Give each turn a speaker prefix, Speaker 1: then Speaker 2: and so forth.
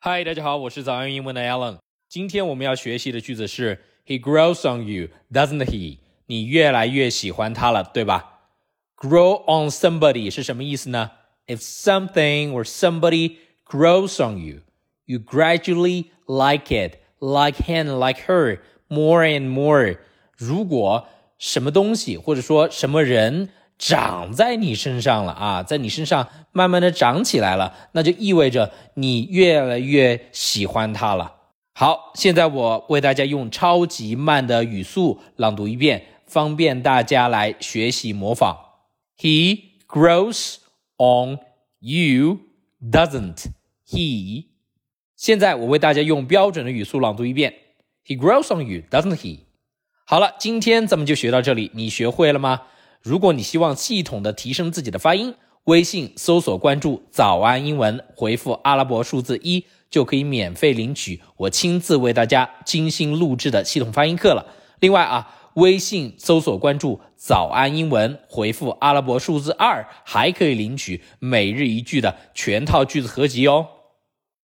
Speaker 1: 嗨，大家好，我是早安英文的 Alan。今天我们要学习的句子是 He grows on you, doesn't he？你越来越喜欢他了，对吧？Grow on somebody 是什么意思呢？If something or somebody grows on you, you gradually like it, like him, like her, more and more。如果什么东西或者说什么人长在你身上了啊，在你身上慢慢的长起来了，那就意味着你越来越喜欢他了。好，现在我为大家用超级慢的语速朗读一遍，方便大家来学习模仿。He grows on you, doesn't he？现在我为大家用标准的语速朗读一遍。He grows on you, doesn't he？好了，今天咱们就学到这里，你学会了吗？如果你希望系统的提升自己的发音，微信搜索关注“早安英文”，回复阿拉伯数字一，就可以免费领取我亲自为大家精心录制的系统发音课了。另外啊，微信搜索关注“早安英文”，回复阿拉伯数字二，还可以领取每日一句的全套句子合集哦。